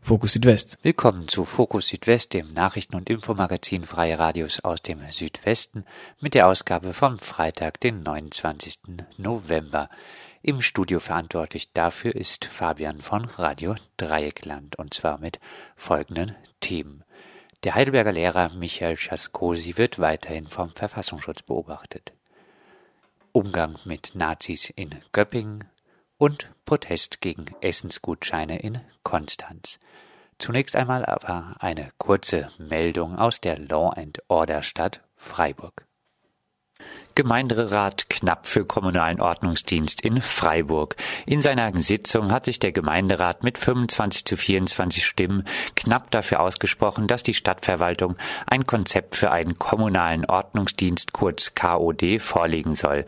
Fokus Südwest. Willkommen zu Fokus Südwest, dem Nachrichten- und Infomagazin Freie Radios aus dem Südwesten mit der Ausgabe vom Freitag, den 29. November. Im Studio verantwortlich dafür ist Fabian von Radio Dreieckland und zwar mit folgenden Themen. Der Heidelberger Lehrer Michael Schaskosi wird weiterhin vom Verfassungsschutz beobachtet. Umgang mit Nazis in Göppingen und Protest gegen Essensgutscheine in Konstanz. Zunächst einmal aber eine kurze Meldung aus der Law and Order Stadt Freiburg. Gemeinderat knapp für kommunalen Ordnungsdienst in Freiburg. In seiner Sitzung hat sich der Gemeinderat mit 25 zu 24 Stimmen knapp dafür ausgesprochen, dass die Stadtverwaltung ein Konzept für einen kommunalen Ordnungsdienst kurz KOD vorlegen soll.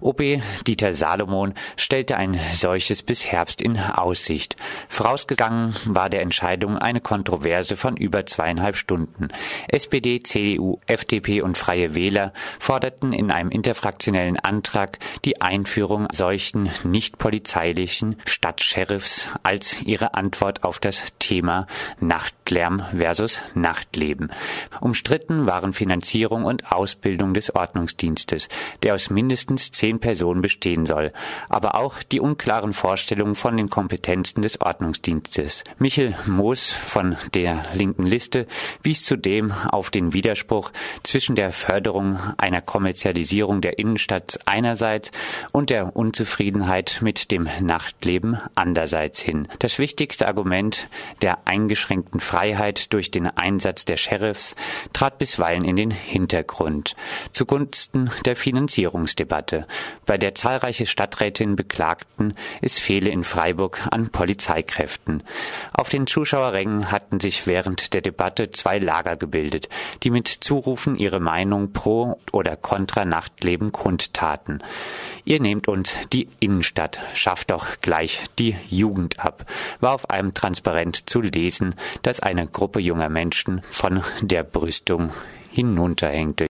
OB Dieter Salomon stellte ein solches bis Herbst in Aussicht. Vorausgegangen war der Entscheidung eine Kontroverse von über zweieinhalb Stunden. SPD, CDU, FDP und Freie Wähler forderten in einem interfraktionellen Antrag die Einführung solchen nicht polizeilichen Stadtsheriffs als ihre Antwort auf das Thema Nachtlärm versus Nachtleben. Umstritten waren Finanzierung und Ausbildung des Ordnungsdienstes, der aus mindestens zehn Personen bestehen soll, aber auch die unklaren Vorstellungen von den Kompetenzen des Ordnungsdienstes. Michel Moos von der linken Liste wies zudem auf den Widerspruch zwischen der Förderung einer Kommerzialisierung Urbanisierung der Innenstadt einerseits und der Unzufriedenheit mit dem Nachtleben andererseits hin. Das wichtigste Argument der eingeschränkten Freiheit durch den Einsatz der Sheriffs trat bisweilen in den Hintergrund zugunsten der Finanzierungsdebatte, bei der zahlreiche Stadträtinnen beklagten, es fehle in Freiburg an Polizeikräften. Auf den Zuschauerrängen hatten sich während der Debatte zwei Lager gebildet, die mit Zurufen ihre Meinung pro oder contra Nachtleben kundtaten. Ihr nehmt uns die Innenstadt, schafft doch gleich die Jugend ab, war auf einem Transparent zu lesen, das eine Gruppe junger Menschen von der Brüstung hinunterhängte.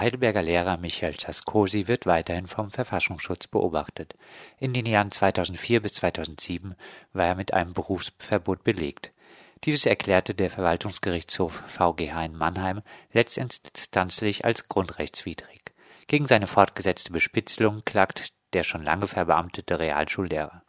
Heidelberger Lehrer Michael Czaskosi wird weiterhin vom Verfassungsschutz beobachtet. In den Jahren 2004 bis 2007 war er mit einem Berufsverbot belegt. Dieses erklärte der Verwaltungsgerichtshof VGH in Mannheim letztinstanzlich als grundrechtswidrig. Gegen seine fortgesetzte Bespitzelung klagt der schon lange verbeamtete Realschullehrer.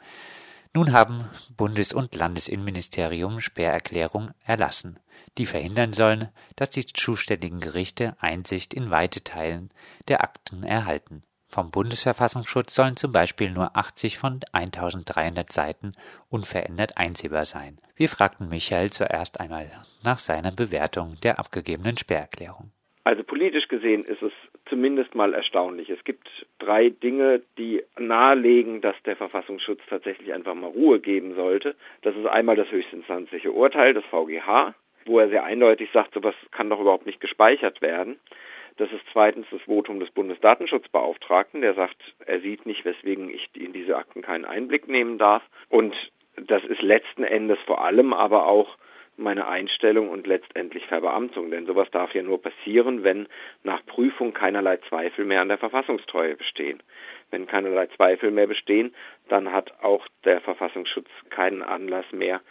Nun haben Bundes- und Landesinnenministerium Sperrerklärungen erlassen, die verhindern sollen, dass die zuständigen Gerichte Einsicht in weite Teilen der Akten erhalten. Vom Bundesverfassungsschutz sollen zum Beispiel nur 80 von 1300 Seiten unverändert einsehbar sein. Wir fragten Michael zuerst einmal nach seiner Bewertung der abgegebenen Sperrerklärung. Also politisch gesehen ist es zumindest mal erstaunlich. Es gibt drei Dinge, die nahelegen, dass der Verfassungsschutz tatsächlich einfach mal Ruhe geben sollte. Das ist einmal das höchstinstanzliche Urteil des VGH, wo er sehr eindeutig sagt, sowas kann doch überhaupt nicht gespeichert werden. Das ist zweitens das Votum des Bundesdatenschutzbeauftragten, der sagt, er sieht nicht, weswegen ich in diese Akten keinen Einblick nehmen darf. Und das ist letzten Endes vor allem aber auch meine Einstellung und letztendlich Verbeamtung. Denn sowas darf ja nur passieren, wenn nach Prüfung keinerlei Zweifel mehr an der Verfassungstreue bestehen. Wenn keinerlei Zweifel mehr bestehen, dann hat auch der Verfassungsschutz keinen Anlass mehr,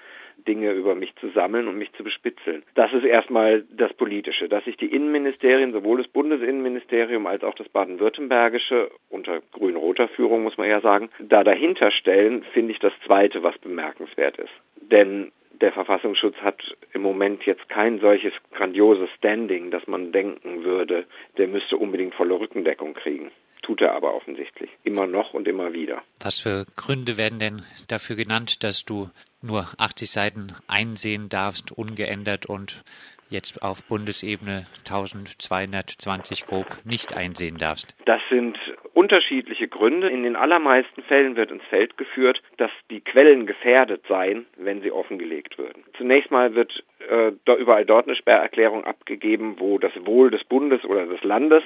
Dinge über mich zu sammeln und mich zu bespitzeln. Das ist erstmal das Politische. Dass sich die Innenministerien, sowohl das Bundesinnenministerium als auch das baden-württembergische, unter grün-roter Führung muss man ja sagen, da dahinter stellen, finde ich das Zweite, was bemerkenswert ist. Denn der Verfassungsschutz hat im Moment jetzt kein solches grandioses Standing, dass man denken würde, der müsste unbedingt volle Rückendeckung kriegen. Tut er aber offensichtlich. Immer noch und immer wieder. Was für Gründe werden denn dafür genannt, dass du nur 80 Seiten einsehen darfst, ungeändert und jetzt auf Bundesebene 1220 grob nicht einsehen darfst? Das sind unterschiedliche Gründe. In den allermeisten Fällen wird ins Feld geführt, dass die Quellen gefährdet seien, wenn sie offengelegt würden. Zunächst mal wird äh, überall dort eine Sperrerklärung abgegeben, wo das Wohl des Bundes oder des Landes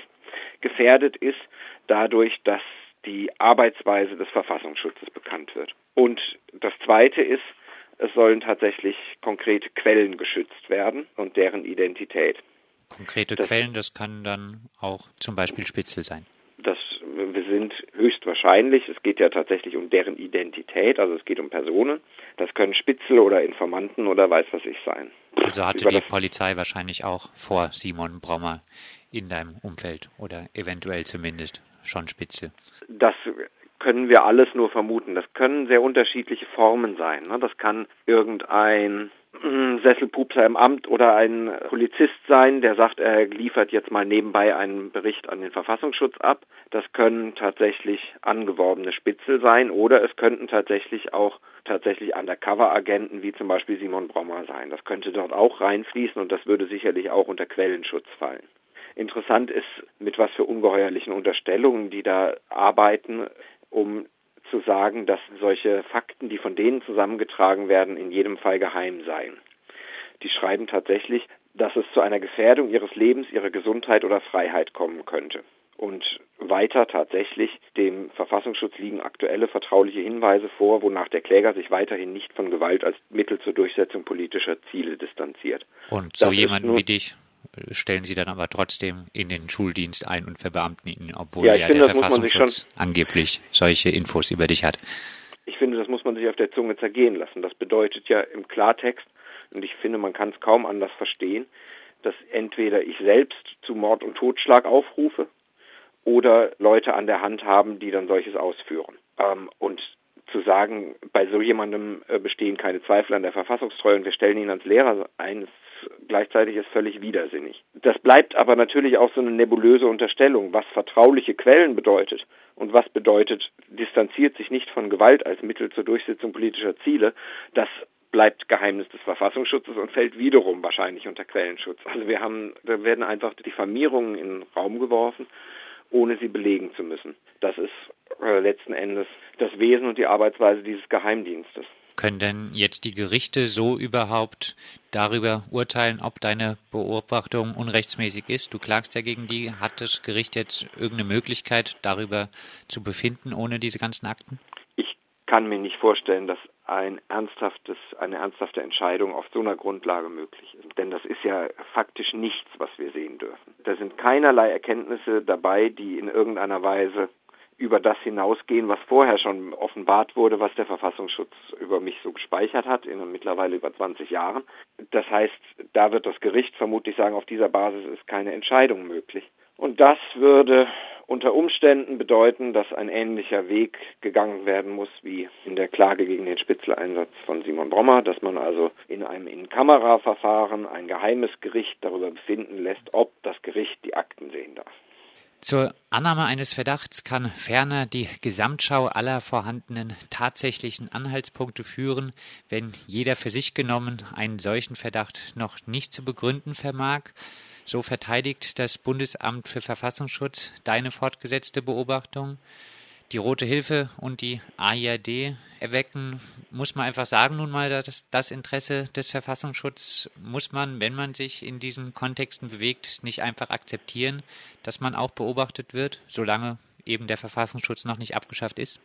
gefährdet ist, dadurch, dass die Arbeitsweise des Verfassungsschutzes bekannt wird. Und das Zweite ist, es sollen tatsächlich konkrete Quellen geschützt werden und deren Identität. Konkrete das, Quellen, das kann dann auch zum Beispiel Spitzel sein. Das wir sind höchstwahrscheinlich, es geht ja tatsächlich um deren Identität, also es geht um Personen. Das können Spitzel oder Informanten oder weiß was ich sein. Also hatte die Polizei wahrscheinlich auch vor Simon Brommer in deinem Umfeld oder eventuell zumindest schon Spitzel. Das können wir alles nur vermuten. Das können sehr unterschiedliche Formen sein. Ne? Das kann irgendein hm, Sesselpupser im Amt oder ein Polizist sein, der sagt, er liefert jetzt mal nebenbei einen Bericht an den Verfassungsschutz ab. Das können tatsächlich angeworbene Spitzel sein oder es könnten tatsächlich auch tatsächlich Undercover-Agenten wie zum Beispiel Simon Brommer sein. Das könnte dort auch reinfließen und das würde sicherlich auch unter Quellenschutz fallen. Interessant ist, mit was für ungeheuerlichen Unterstellungen die da arbeiten, um zu sagen, dass solche Fakten, die von denen zusammengetragen werden, in jedem Fall geheim seien. Die schreiben tatsächlich, dass es zu einer Gefährdung ihres Lebens, ihrer Gesundheit oder Freiheit kommen könnte. Und weiter tatsächlich, dem Verfassungsschutz liegen aktuelle vertrauliche Hinweise vor, wonach der Kläger sich weiterhin nicht von Gewalt als Mittel zur Durchsetzung politischer Ziele distanziert. Und so das jemanden wie dich stellen sie dann aber trotzdem in den Schuldienst ein und verbeamten ihn, obwohl ja, ja finde, der Verfassungsschutz angeblich solche Infos über dich hat. Ich finde, das muss man sich auf der Zunge zergehen lassen. Das bedeutet ja im Klartext, und ich finde, man kann es kaum anders verstehen, dass entweder ich selbst zu Mord und Totschlag aufrufe oder Leute an der Hand haben, die dann solches ausführen. Ähm, und zu sagen, bei so jemandem äh, bestehen keine Zweifel an der Verfassungstreue und wir stellen ihn als Lehrer ein, ist gleichzeitig ist völlig widersinnig. Das bleibt aber natürlich auch so eine nebulöse Unterstellung, was vertrauliche Quellen bedeutet und was bedeutet, distanziert sich nicht von Gewalt als Mittel zur Durchsetzung politischer Ziele. Das bleibt Geheimnis des Verfassungsschutzes und fällt wiederum wahrscheinlich unter Quellenschutz. Also wir haben, da werden einfach Diffamierungen in den Raum geworfen, ohne sie belegen zu müssen. Das ist äh, letzten Endes das Wesen und die Arbeitsweise dieses Geheimdienstes. Können denn jetzt die Gerichte so überhaupt darüber urteilen, ob deine Beobachtung unrechtsmäßig ist? Du klagst ja gegen die. Hat das Gericht jetzt irgendeine Möglichkeit, darüber zu befinden, ohne diese ganzen Akten? Ich kann mir nicht vorstellen, dass ein ernsthaftes, eine ernsthafte Entscheidung auf so einer Grundlage möglich ist. Denn das ist ja faktisch nichts, was wir sehen dürfen. Da sind keinerlei Erkenntnisse dabei, die in irgendeiner Weise über das hinausgehen, was vorher schon offenbart wurde, was der Verfassungsschutz über mich so gespeichert hat, in mittlerweile über 20 Jahren. Das heißt, da wird das Gericht vermutlich sagen, auf dieser Basis ist keine Entscheidung möglich. Und das würde unter Umständen bedeuten, dass ein ähnlicher Weg gegangen werden muss wie in der Klage gegen den Spitzeleinsatz von Simon Brommer, dass man also in einem In-Kamera-Verfahren ein geheimes Gericht darüber befinden lässt, ob das Gericht die Akten sehen darf. Zur Annahme eines Verdachts kann ferner die Gesamtschau aller vorhandenen tatsächlichen Anhaltspunkte führen, wenn jeder für sich genommen einen solchen Verdacht noch nicht zu begründen vermag. So verteidigt das Bundesamt für Verfassungsschutz deine fortgesetzte Beobachtung die Rote Hilfe und die AIRD erwecken, muss man einfach sagen, nun mal, dass das Interesse des Verfassungsschutzes muss man, wenn man sich in diesen Kontexten bewegt, nicht einfach akzeptieren, dass man auch beobachtet wird, solange eben der Verfassungsschutz noch nicht abgeschafft ist?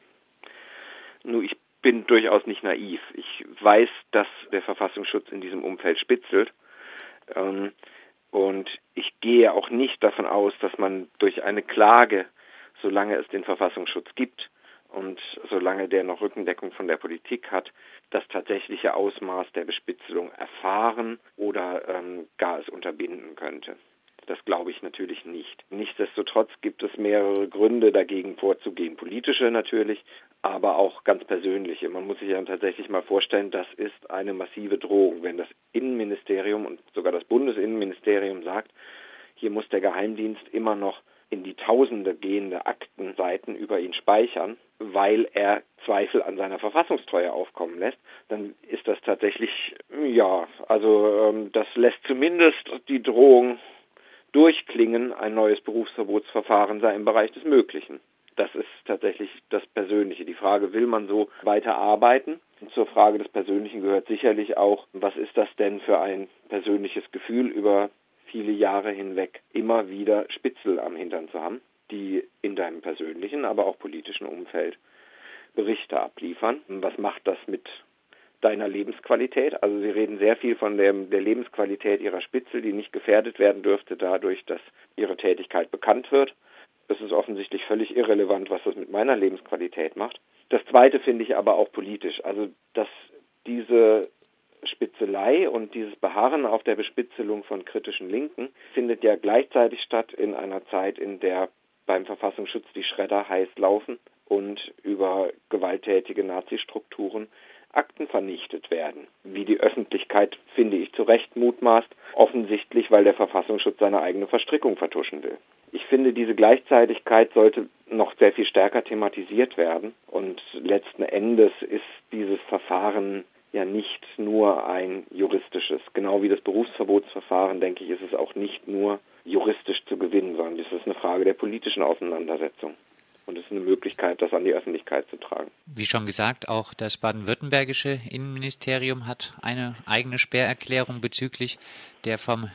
Nun, ich bin durchaus nicht naiv. Ich weiß, dass der Verfassungsschutz in diesem Umfeld spitzelt. Ähm, und ich gehe auch nicht davon aus, dass man durch eine Klage solange es den Verfassungsschutz gibt und solange der noch Rückendeckung von der Politik hat, das tatsächliche Ausmaß der Bespitzelung erfahren oder ähm, gar es unterbinden könnte. Das glaube ich natürlich nicht. Nichtsdestotrotz gibt es mehrere Gründe dagegen vorzugehen. Politische natürlich, aber auch ganz persönliche. Man muss sich ja tatsächlich mal vorstellen, das ist eine massive Drohung. Wenn das Innenministerium und sogar das Bundesinnenministerium sagt, hier muss der Geheimdienst immer noch in die Tausende gehende Aktenseiten über ihn speichern, weil er Zweifel an seiner Verfassungstreue aufkommen lässt, dann ist das tatsächlich, ja, also ähm, das lässt zumindest die Drohung durchklingen, ein neues Berufsverbotsverfahren sei im Bereich des Möglichen. Das ist tatsächlich das Persönliche. Die Frage, will man so weiter arbeiten? Und zur Frage des Persönlichen gehört sicherlich auch, was ist das denn für ein persönliches Gefühl über viele Jahre hinweg immer wieder Spitzel am Hintern zu haben, die in deinem persönlichen, aber auch politischen Umfeld Berichte abliefern. Was macht das mit deiner Lebensqualität? Also Sie reden sehr viel von der, der Lebensqualität Ihrer Spitzel, die nicht gefährdet werden dürfte dadurch, dass Ihre Tätigkeit bekannt wird. Es ist offensichtlich völlig irrelevant, was das mit meiner Lebensqualität macht. Das Zweite finde ich aber auch politisch. Also, dass diese Spitzelei und dieses Beharren auf der Bespitzelung von kritischen Linken findet ja gleichzeitig statt in einer Zeit, in der beim Verfassungsschutz die Schredder heiß laufen und über gewalttätige Nazi-Strukturen Akten vernichtet werden. Wie die Öffentlichkeit, finde ich, zu Recht mutmaßt, offensichtlich, weil der Verfassungsschutz seine eigene Verstrickung vertuschen will. Ich finde, diese Gleichzeitigkeit sollte noch sehr viel stärker thematisiert werden. Und letzten Endes ist dieses Verfahren ja nicht nur ein juristisches. Genau wie das Berufsverbotsverfahren, denke ich, ist es auch nicht nur juristisch zu gewinnen, sondern es ist eine Frage der politischen Auseinandersetzung. Und es ist eine Möglichkeit, das an die Öffentlichkeit zu tragen. Wie schon gesagt, auch das baden-württembergische Innenministerium hat eine eigene Sperrerklärung bezüglich der vom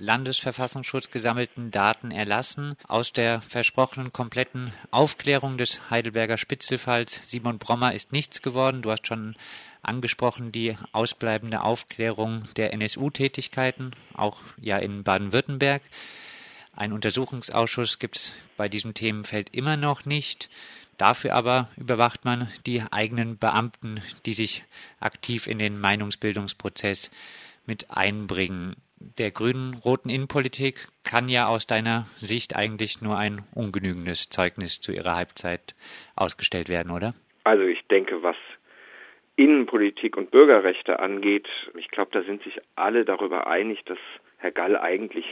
Landesverfassungsschutz gesammelten Daten erlassen. Aus der versprochenen kompletten Aufklärung des Heidelberger Spitzelfalls Simon Brommer ist nichts geworden. Du hast schon angesprochen die ausbleibende Aufklärung der NSU-Tätigkeiten, auch ja in Baden-Württemberg. Ein Untersuchungsausschuss gibt es bei diesem Themenfeld immer noch nicht. Dafür aber überwacht man die eigenen Beamten, die sich aktiv in den Meinungsbildungsprozess mit einbringen. Der grünen-roten Innenpolitik kann ja aus deiner Sicht eigentlich nur ein ungenügendes Zeugnis zu ihrer Halbzeit ausgestellt werden, oder? Also ich denke, was Innenpolitik und Bürgerrechte angeht, ich glaube, da sind sich alle darüber einig, dass Herr Gall eigentlich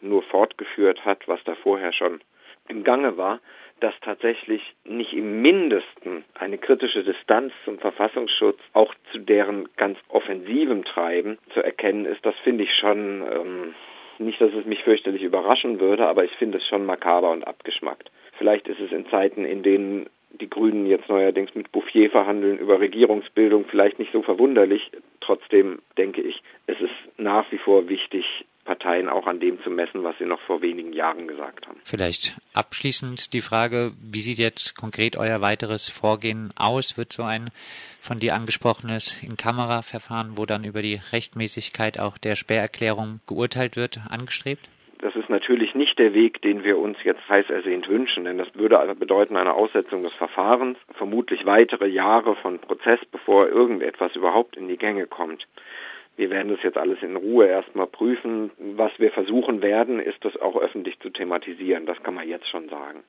nur fortgeführt hat, was da vorher schon im Gange war, dass tatsächlich nicht im Mindesten eine kritische Distanz zum Verfassungsschutz auch zu deren ganz offensivem Treiben zu erkennen ist, das finde ich schon ähm, nicht, dass es mich fürchterlich überraschen würde, aber ich finde es schon makaber und abgeschmackt. Vielleicht ist es in Zeiten, in denen die Grünen jetzt neuerdings mit Bouffier verhandeln über Regierungsbildung, vielleicht nicht so verwunderlich. Trotzdem denke ich, es ist nach wie vor wichtig, Parteien auch an dem zu messen, was sie noch vor wenigen Jahren gesagt haben. Vielleicht abschließend die Frage, wie sieht jetzt konkret euer weiteres Vorgehen aus? Wird so ein von dir angesprochenes In-Kamera-Verfahren, wo dann über die Rechtmäßigkeit auch der Sperrerklärung geurteilt wird, angestrebt? Das ist natürlich nicht der Weg, den wir uns jetzt heiß ersehnt wünschen, denn das würde bedeuten eine Aussetzung des Verfahrens, vermutlich weitere Jahre von Prozess, bevor irgendetwas überhaupt in die Gänge kommt. Wir werden das jetzt alles in Ruhe erstmal prüfen. Was wir versuchen werden, ist das auch öffentlich zu thematisieren. Das kann man jetzt schon sagen.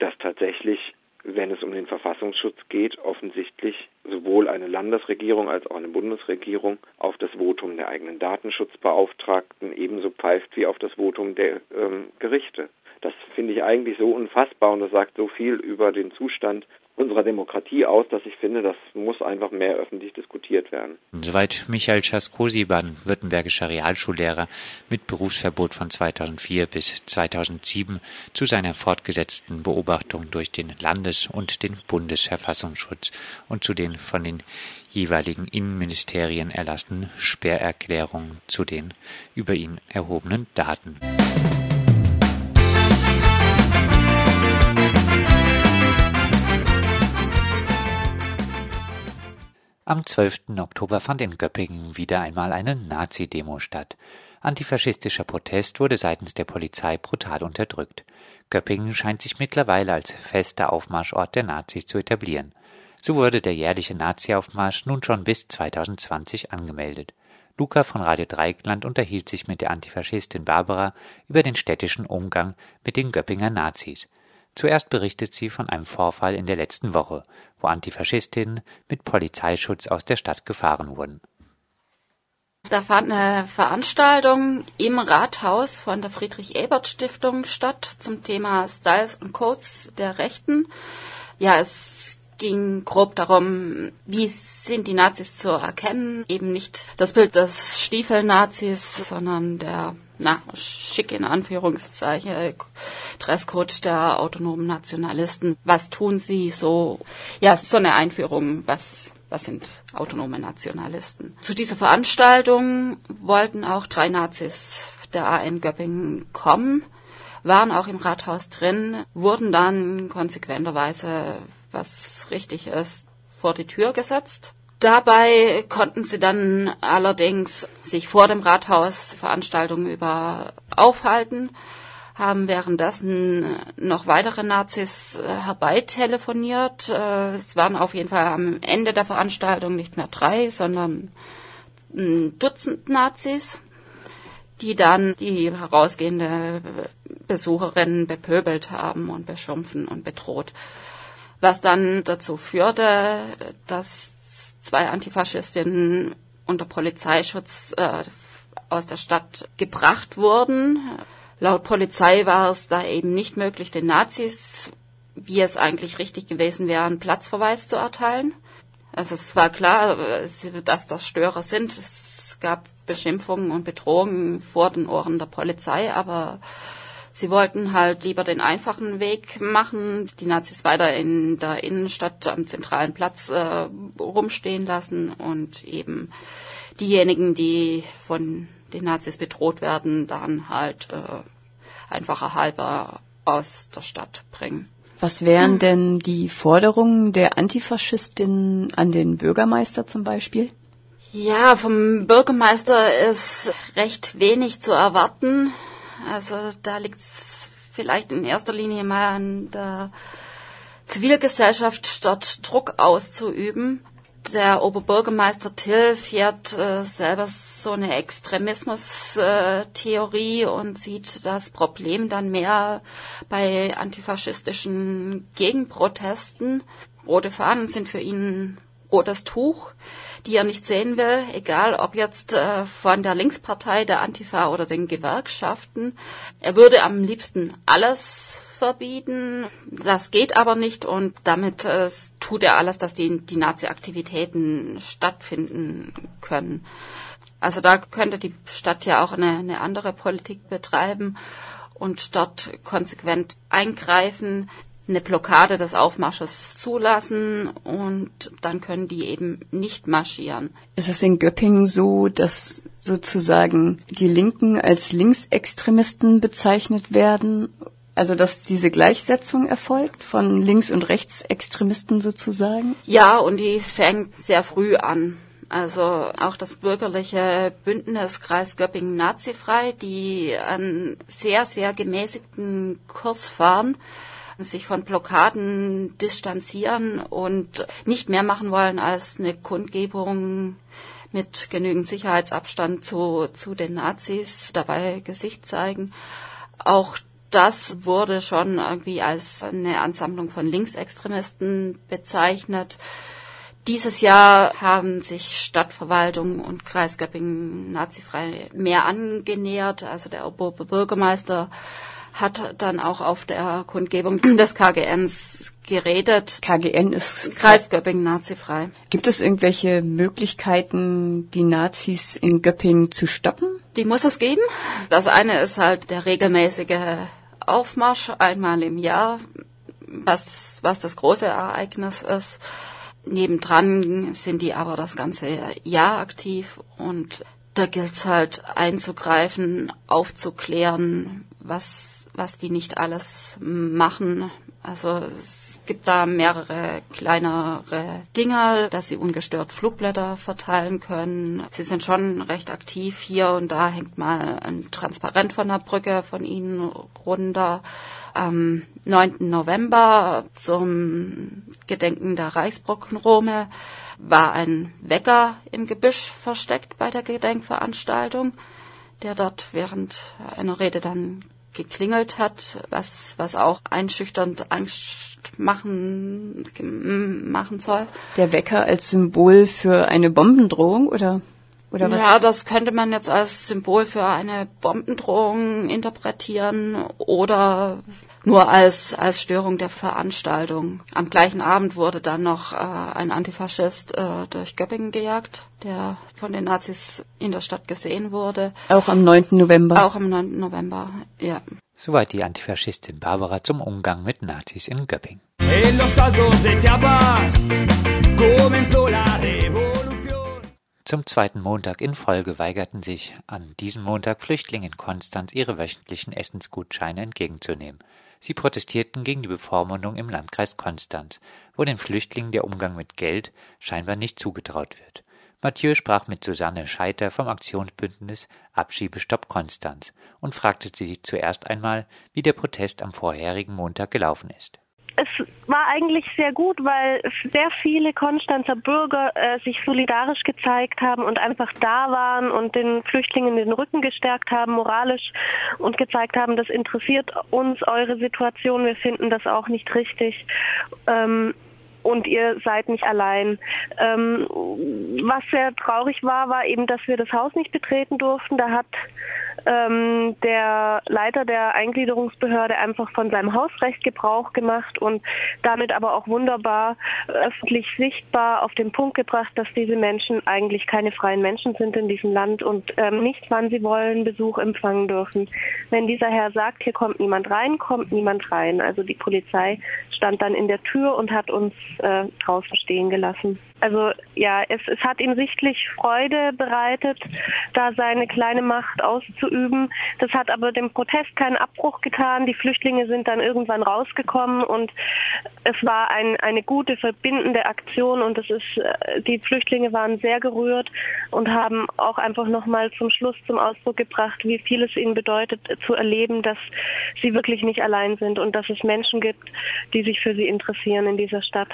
Dass tatsächlich, wenn es um den Verfassungsschutz geht, offensichtlich sowohl eine Landesregierung als auch eine Bundesregierung auf das Votum der eigenen Datenschutzbeauftragten ebenso pfeift wie auf das Votum der ähm, Gerichte. Das finde ich eigentlich so unfassbar und das sagt so viel über den Zustand unserer Demokratie aus, dass ich finde, das muss einfach mehr öffentlich diskutiert werden. Soweit Michael Schaskosi, baden-württembergischer Realschullehrer mit Berufsverbot von 2004 bis 2007 zu seiner fortgesetzten Beobachtung durch den Landes- und den Bundesverfassungsschutz und zu den von den jeweiligen Innenministerien erlassenen Sperrerklärungen zu den über ihn erhobenen Daten. Am 12. Oktober fand in Göppingen wieder einmal eine Nazi-Demo statt. Antifaschistischer Protest wurde seitens der Polizei brutal unterdrückt. Göppingen scheint sich mittlerweile als fester Aufmarschort der Nazis zu etablieren. So wurde der jährliche Nazi-Aufmarsch nun schon bis 2020 angemeldet. Luca von Radio Dreieckland unterhielt sich mit der Antifaschistin Barbara über den städtischen Umgang mit den Göppinger Nazis. Zuerst berichtet sie von einem Vorfall in der letzten Woche, wo Antifaschistinnen mit Polizeischutz aus der Stadt gefahren wurden. Da fand eine Veranstaltung im Rathaus von der Friedrich-Ebert-Stiftung statt zum Thema Styles und Codes der Rechten. Ja, es ging grob darum, wie sind die Nazis zu erkennen. Eben nicht das Bild des Stiefel-Nazis, sondern der, na, schick in Anführungszeichen, Dresscode der autonomen Nationalisten. Was tun sie so? Ja, so eine Einführung, was was sind autonome Nationalisten. Zu dieser Veranstaltung wollten auch drei Nazis der AN Göppingen kommen, waren auch im Rathaus drin, wurden dann konsequenterweise was richtig ist, vor die Tür gesetzt. Dabei konnten sie dann allerdings sich vor dem Rathaus Veranstaltungen über aufhalten, haben währenddessen noch weitere Nazis äh, herbeitelefoniert. Äh, es waren auf jeden Fall am Ende der Veranstaltung nicht mehr drei, sondern ein Dutzend Nazis, die dann die herausgehende Besucherin bepöbelt haben und beschimpfen und bedroht was dann dazu führte, dass zwei Antifaschistinnen unter Polizeischutz äh, aus der Stadt gebracht wurden. Laut Polizei war es da eben nicht möglich, den Nazis, wie es eigentlich richtig gewesen wäre, einen Platzverweis zu erteilen. Also es war klar, dass das Störer sind. Es gab Beschimpfungen und Bedrohungen vor den Ohren der Polizei, aber Sie wollten halt lieber den einfachen Weg machen, die Nazis weiter in der Innenstadt am zentralen Platz äh, rumstehen lassen und eben diejenigen, die von den Nazis bedroht werden, dann halt äh, einfacher halber aus der Stadt bringen. Was wären denn die Forderungen der Antifaschistin an den Bürgermeister zum Beispiel? Ja, vom Bürgermeister ist recht wenig zu erwarten. Also da liegt es vielleicht in erster Linie mal an der Zivilgesellschaft, dort Druck auszuüben. Der Oberbürgermeister Till fährt äh, selber so eine Extremismus-Theorie äh, und sieht das Problem dann mehr bei antifaschistischen Gegenprotesten. Rote Fahnen sind für ihn rotes Tuch die er nicht sehen will, egal ob jetzt äh, von der Linkspartei, der Antifa oder den Gewerkschaften. Er würde am liebsten alles verbieten. Das geht aber nicht und damit äh, tut er alles, dass die, die Nazi-Aktivitäten stattfinden können. Also da könnte die Stadt ja auch eine, eine andere Politik betreiben und dort konsequent eingreifen eine Blockade des Aufmarsches zulassen und dann können die eben nicht marschieren. Ist es in Göppingen so, dass sozusagen die Linken als Linksextremisten bezeichnet werden? Also dass diese Gleichsetzung erfolgt von Links- und Rechtsextremisten sozusagen? Ja, und die fängt sehr früh an. Also auch das bürgerliche Bündnis Kreis Göppingen Nazifrei, die einen sehr, sehr gemäßigten Kurs fahren, sich von Blockaden distanzieren und nicht mehr machen wollen als eine Kundgebung mit genügend Sicherheitsabstand zu, zu den Nazis dabei Gesicht zeigen. Auch das wurde schon irgendwie als eine Ansammlung von Linksextremisten bezeichnet. Dieses Jahr haben sich Stadtverwaltung und Kreis Göppingen nazifrei mehr angenähert. Also der Bürgermeister hat dann auch auf der Kundgebung des KGNs geredet. KGN ist Kreis Göppingen nazifrei. Gibt es irgendwelche Möglichkeiten, die Nazis in Göppingen zu stoppen? Die muss es geben. Das eine ist halt der regelmäßige Aufmarsch einmal im Jahr, was, was das große Ereignis ist. Nebendran sind die aber das ganze Jahr aktiv und da gilt es halt einzugreifen, aufzuklären, was was die nicht alles machen. Also es gibt da mehrere kleinere Dinger, dass sie ungestört Flugblätter verteilen können. Sie sind schon recht aktiv. Hier und da hängt mal ein Transparent von der Brücke von ihnen runter. Am 9. November zum Gedenken der Reichsbrückenrome war ein Wecker im Gebüsch versteckt bei der Gedenkveranstaltung, der dort während einer Rede dann geklingelt hat, was, was auch einschüchternd Angst machen, machen soll. Der Wecker als Symbol für eine Bombendrohung, oder? Oder was? Ja, das könnte man jetzt als Symbol für eine Bombendrohung interpretieren oder nur als, als Störung der Veranstaltung. Am gleichen Abend wurde dann noch äh, ein Antifaschist äh, durch Göppingen gejagt, der von den Nazis in der Stadt gesehen wurde. Auch am 9. November. Auch am 9. November, ja. Soweit die Antifaschistin Barbara zum Umgang mit Nazis in Göppingen. Zum zweiten Montag in Folge weigerten sich an diesem Montag Flüchtlinge in Konstanz ihre wöchentlichen Essensgutscheine entgegenzunehmen. Sie protestierten gegen die Bevormundung im Landkreis Konstanz, wo den Flüchtlingen der Umgang mit Geld scheinbar nicht zugetraut wird. Mathieu sprach mit Susanne Scheiter vom Aktionsbündnis Abschiebestopp Konstanz und fragte sie zuerst einmal, wie der Protest am vorherigen Montag gelaufen ist es war eigentlich sehr gut, weil sehr viele Konstanzer Bürger äh, sich solidarisch gezeigt haben und einfach da waren und den Flüchtlingen den Rücken gestärkt haben, moralisch und gezeigt haben, das interessiert uns eure Situation, wir finden das auch nicht richtig. Ähm, und ihr seid nicht allein. Ähm, was sehr traurig war, war eben, dass wir das Haus nicht betreten durften. Da hat ähm, der Leiter der Eingliederungsbehörde einfach von seinem Hausrecht Gebrauch gemacht und damit aber auch wunderbar öffentlich sichtbar auf den Punkt gebracht, dass diese Menschen eigentlich keine freien Menschen sind in diesem Land und ähm, nicht, wann sie wollen, Besuch empfangen dürfen. Wenn dieser Herr sagt, hier kommt niemand rein, kommt niemand rein. Also die Polizei stand dann in der Tür und hat uns äh, draußen stehen gelassen. Also ja, es, es hat ihm sichtlich Freude bereitet, da seine kleine Macht auszuüben. Das hat aber dem Protest keinen Abbruch getan. Die Flüchtlinge sind dann irgendwann rausgekommen und es war ein, eine gute verbindende Aktion und es ist äh, die Flüchtlinge waren sehr gerührt und haben auch einfach nochmal zum Schluss zum Ausdruck gebracht, wie viel es ihnen bedeutet zu erleben, dass sie wirklich nicht allein sind und dass es Menschen gibt, die sich für sie interessieren in dieser Stadt.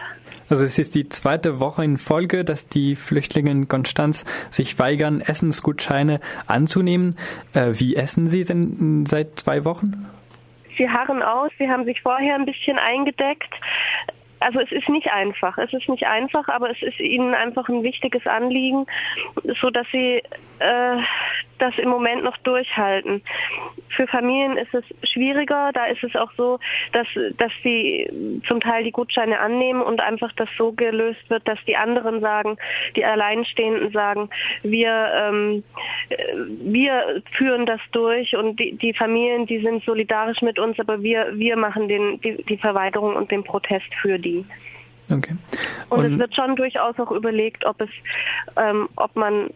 Also es ist die zweite Woche in Folge, dass die Flüchtlinge in Konstanz sich weigern, Essensgutscheine anzunehmen. Äh, wie essen sie denn seit zwei Wochen? Sie harren aus, sie haben sich vorher ein bisschen eingedeckt. Also es ist nicht einfach. Es ist nicht einfach, aber es ist ihnen einfach ein wichtiges Anliegen, so dass sie äh, das im Moment noch durchhalten. Für Familien ist es schwieriger. Da ist es auch so, dass, dass sie zum Teil die Gutscheine annehmen und einfach das so gelöst wird, dass die anderen sagen, die Alleinstehenden sagen, wir, ähm, wir führen das durch und die, die Familien, die sind solidarisch mit uns, aber wir, wir machen den, die, die Verweigerung und den Protest für die. Okay. Und, und, es wird schon durchaus auch überlegt, ob es, ähm, ob man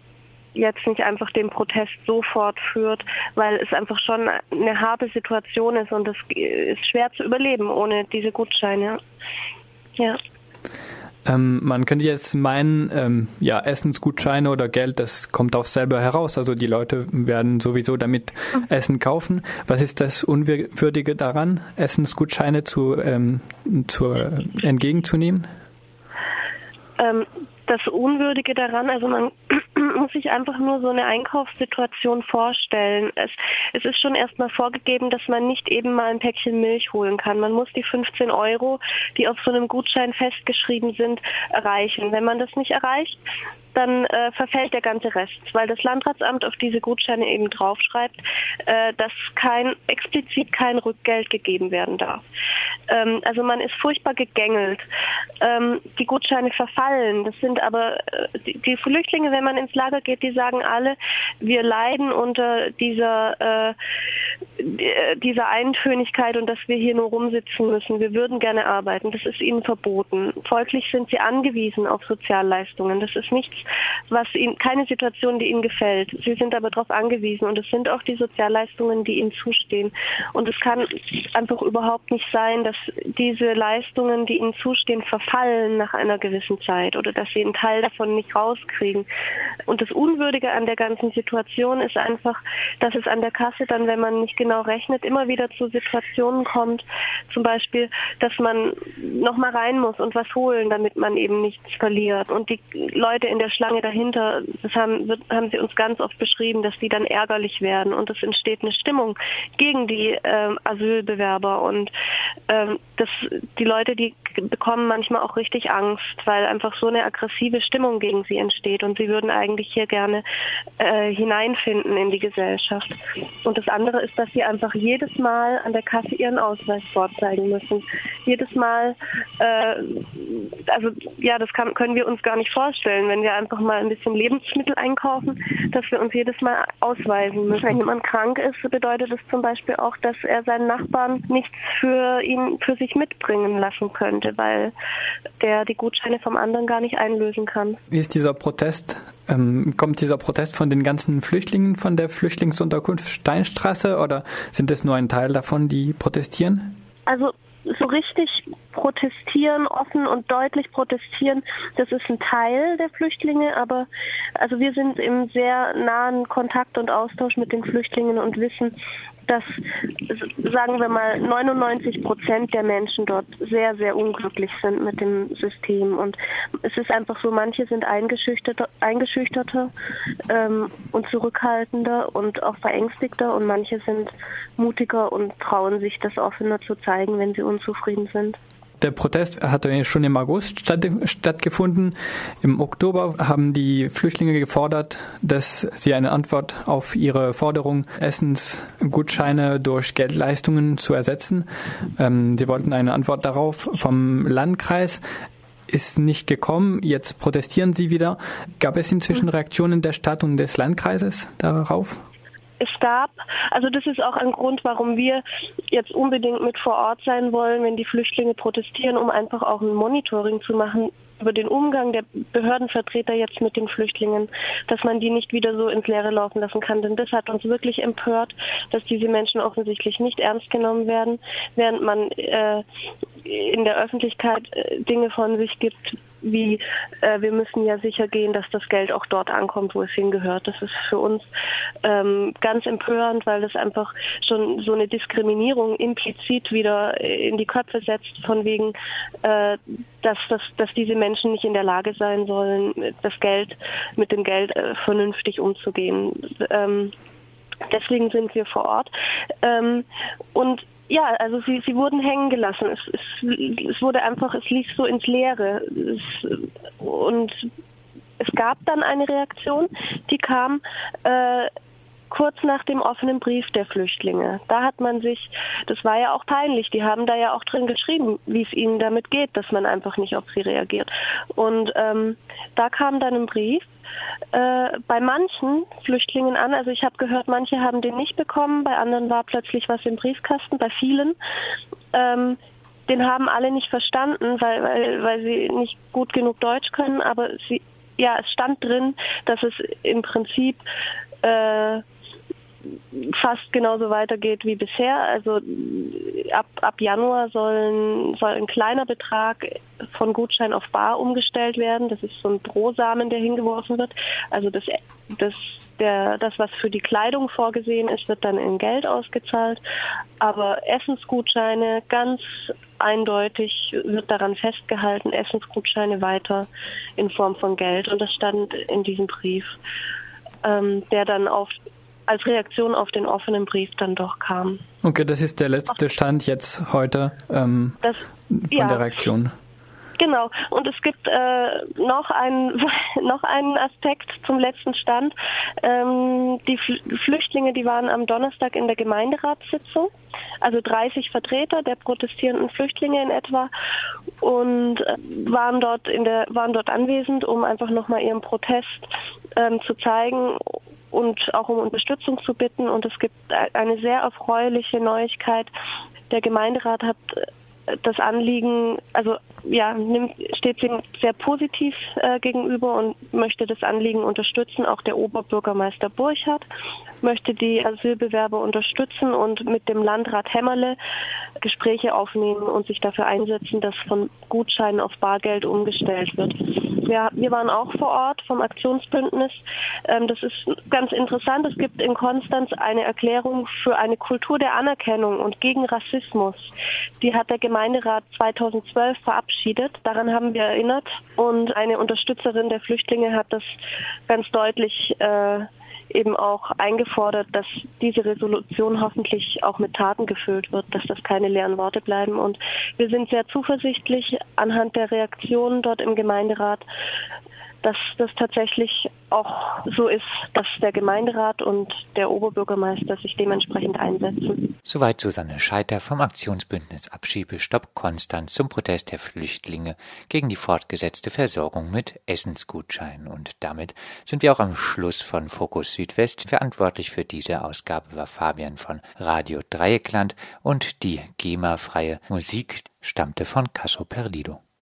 jetzt nicht einfach den Protest so fortführt, weil es einfach schon eine harte Situation ist und es ist schwer zu überleben ohne diese Gutscheine. Ja. Ähm, man könnte jetzt meinen, ähm, ja, Essensgutscheine oder Geld, das kommt auch selber heraus. Also die Leute werden sowieso damit mhm. Essen kaufen. Was ist das Unwürdige daran, Essensgutscheine zu, ähm, zu äh, entgegenzunehmen? Das Unwürdige daran, also man muss sich einfach nur so eine Einkaufssituation vorstellen. Es, es ist schon erstmal vorgegeben, dass man nicht eben mal ein Päckchen Milch holen kann. Man muss die 15 Euro, die auf so einem Gutschein festgeschrieben sind, erreichen. Wenn man das nicht erreicht, dann äh, verfällt der ganze Rest, weil das Landratsamt auf diese Gutscheine eben draufschreibt, äh, dass kein explizit kein Rückgeld gegeben werden darf. Ähm, also man ist furchtbar gegängelt. Ähm, die Gutscheine verfallen. Das sind aber äh, die, die, Flüchtlinge, wenn man ins Lager geht, die sagen alle, wir leiden unter dieser äh, dieser Eintönigkeit und dass wir hier nur rumsitzen müssen. Wir würden gerne arbeiten. Das ist ihnen verboten. Folglich sind sie angewiesen auf Sozialleistungen. Das ist nichts, was ihnen, keine Situation, die ihnen gefällt. Sie sind aber darauf angewiesen und es sind auch die Sozialleistungen, die ihnen zustehen. Und es kann einfach überhaupt nicht sein, dass diese Leistungen, die ihnen zustehen, verfallen nach einer gewissen Zeit oder dass sie einen Teil davon nicht rauskriegen. Und das Unwürdige an der ganzen Situation ist einfach, dass es an der Kasse dann, wenn man nicht genau rechnet, immer wieder zu Situationen kommt, zum Beispiel, dass man noch mal rein muss und was holen, damit man eben nichts verliert. Und die Leute in der Schlange dahinter, das haben, haben sie uns ganz oft beschrieben, dass die dann ärgerlich werden und es entsteht eine Stimmung gegen die ähm, Asylbewerber und ähm, das, die Leute, die bekommen manchmal auch richtig Angst, weil einfach so eine aggressive Stimmung gegen sie entsteht und sie würden eigentlich hier gerne äh, hineinfinden in die Gesellschaft. Und das andere ist, dass sie einfach jedes Mal an der Kasse ihren Ausweis vorzeigen müssen. Jedes Mal, äh, also ja, das kann, können wir uns gar nicht vorstellen, wenn wir einfach mal ein bisschen Lebensmittel einkaufen, dass wir uns jedes Mal ausweisen müssen. Wenn jemand krank ist, bedeutet das zum Beispiel auch, dass er seinen Nachbarn nichts für ihn, für sich mitbringen lassen könnte, weil der die Gutscheine vom anderen gar nicht einlösen kann. Wie ist dieser Protest? Ähm, kommt dieser Protest von den ganzen Flüchtlingen von der Flüchtlingsunterkunft Steinstraße oder sind es nur ein Teil davon, die protestieren? Also so richtig protestieren, offen und deutlich protestieren, das ist ein Teil der Flüchtlinge, aber also wir sind im sehr nahen Kontakt und Austausch mit den Flüchtlingen und wissen, dass, sagen wir mal, 99 Prozent der Menschen dort sehr, sehr unglücklich sind mit dem System. Und es ist einfach so, manche sind eingeschüchterter, eingeschüchterter ähm, und zurückhaltender und auch verängstigter und manche sind mutiger und trauen sich das offener zu zeigen, wenn sie unzufrieden sind. Der Protest hatte schon im August statt, stattgefunden. Im Oktober haben die Flüchtlinge gefordert, dass sie eine Antwort auf ihre Forderung, Essensgutscheine durch Geldleistungen zu ersetzen. Ähm, sie wollten eine Antwort darauf vom Landkreis ist nicht gekommen. Jetzt protestieren sie wieder. Gab es inzwischen Reaktionen der Stadt und des Landkreises darauf? Es gab, also das ist auch ein Grund, warum wir jetzt unbedingt mit vor Ort sein wollen, wenn die Flüchtlinge protestieren, um einfach auch ein Monitoring zu machen über den Umgang der Behördenvertreter jetzt mit den Flüchtlingen, dass man die nicht wieder so ins Leere laufen lassen kann. Denn das hat uns wirklich empört, dass diese Menschen offensichtlich nicht ernst genommen werden, während man äh, in der Öffentlichkeit äh, Dinge von sich gibt, wie äh, wir müssen ja sicher gehen, dass das Geld auch dort ankommt, wo es hingehört. Das ist für uns ähm, ganz empörend, weil das einfach schon so eine Diskriminierung implizit wieder in die Köpfe setzt, von wegen, äh, dass, dass, dass diese Menschen nicht in der Lage sein sollen, das Geld mit dem Geld äh, vernünftig umzugehen. Ähm, deswegen sind wir vor Ort. Ähm, und ja, also sie, sie wurden hängen gelassen. Es, es, es wurde einfach, es lief so ins Leere. Es, und es gab dann eine Reaktion, die kam äh, kurz nach dem offenen Brief der Flüchtlinge. Da hat man sich, das war ja auch peinlich, die haben da ja auch drin geschrieben, wie es ihnen damit geht, dass man einfach nicht auf sie reagiert. Und ähm, da kam dann ein Brief, äh, bei manchen Flüchtlingen an. Also ich habe gehört, manche haben den nicht bekommen, bei anderen war plötzlich was im Briefkasten, bei vielen. Ähm, den haben alle nicht verstanden, weil, weil, weil sie nicht gut genug Deutsch können, aber sie, ja, es stand drin, dass es im Prinzip äh, fast genauso weitergeht wie bisher. Also ab, ab Januar sollen, soll ein kleiner Betrag von Gutschein auf Bar umgestellt werden. Das ist so ein Brosamen, der hingeworfen wird. Also das, das, der, das, was für die Kleidung vorgesehen ist, wird dann in Geld ausgezahlt. Aber Essensgutscheine ganz eindeutig wird daran festgehalten, Essensgutscheine weiter in Form von Geld. Und das stand in diesem Brief, ähm, der dann auf als Reaktion auf den offenen Brief dann doch kam. Okay, das ist der letzte Stand jetzt heute ähm, das, von ja. der Reaktion. Genau. Und es gibt äh, noch, einen, noch einen Aspekt zum letzten Stand. Ähm, die Flüchtlinge, die waren am Donnerstag in der Gemeinderatssitzung, also 30 Vertreter der protestierenden Flüchtlinge in etwa und äh, waren dort in der waren dort anwesend, um einfach nochmal ihren Protest ähm, zu zeigen und auch um Unterstützung zu bitten. Und es gibt eine sehr erfreuliche Neuigkeit. Der Gemeinderat hat das Anliegen, also ja, nimmt, steht ihm sehr positiv äh, gegenüber und möchte das Anliegen unterstützen. Auch der Oberbürgermeister Burchardt möchte die Asylbewerber unterstützen und mit dem Landrat Hämmerle Gespräche aufnehmen und sich dafür einsetzen, dass von Gutscheinen auf Bargeld umgestellt wird. Wir, wir waren auch vor Ort vom Aktionsbündnis. Ähm, das ist ganz interessant. Es gibt in Konstanz eine Erklärung für eine Kultur der Anerkennung und gegen Rassismus. Die hat der Gemeinderat 2012 verabschiedet verabschiedet. Daran haben wir erinnert und eine Unterstützerin der Flüchtlinge hat das ganz deutlich äh, eben auch eingefordert, dass diese Resolution hoffentlich auch mit Taten gefüllt wird, dass das keine leeren Worte bleiben. Und wir sind sehr zuversichtlich anhand der Reaktionen dort im Gemeinderat, dass das tatsächlich auch so ist, dass der Gemeinderat und der Oberbürgermeister sich dementsprechend einsetzen. Soweit Susanne Scheiter vom Aktionsbündnis Abschiebestopp Konstanz zum Protest der Flüchtlinge gegen die fortgesetzte Versorgung mit Essensgutscheinen. Und damit sind wir auch am Schluss von Fokus Südwest. Verantwortlich für diese Ausgabe war Fabian von Radio Dreieckland und die GEMA-freie Musik stammte von Casso Perdido.